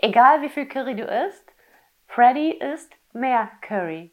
Egal wie viel Curry du isst, Freddy isst mehr Curry.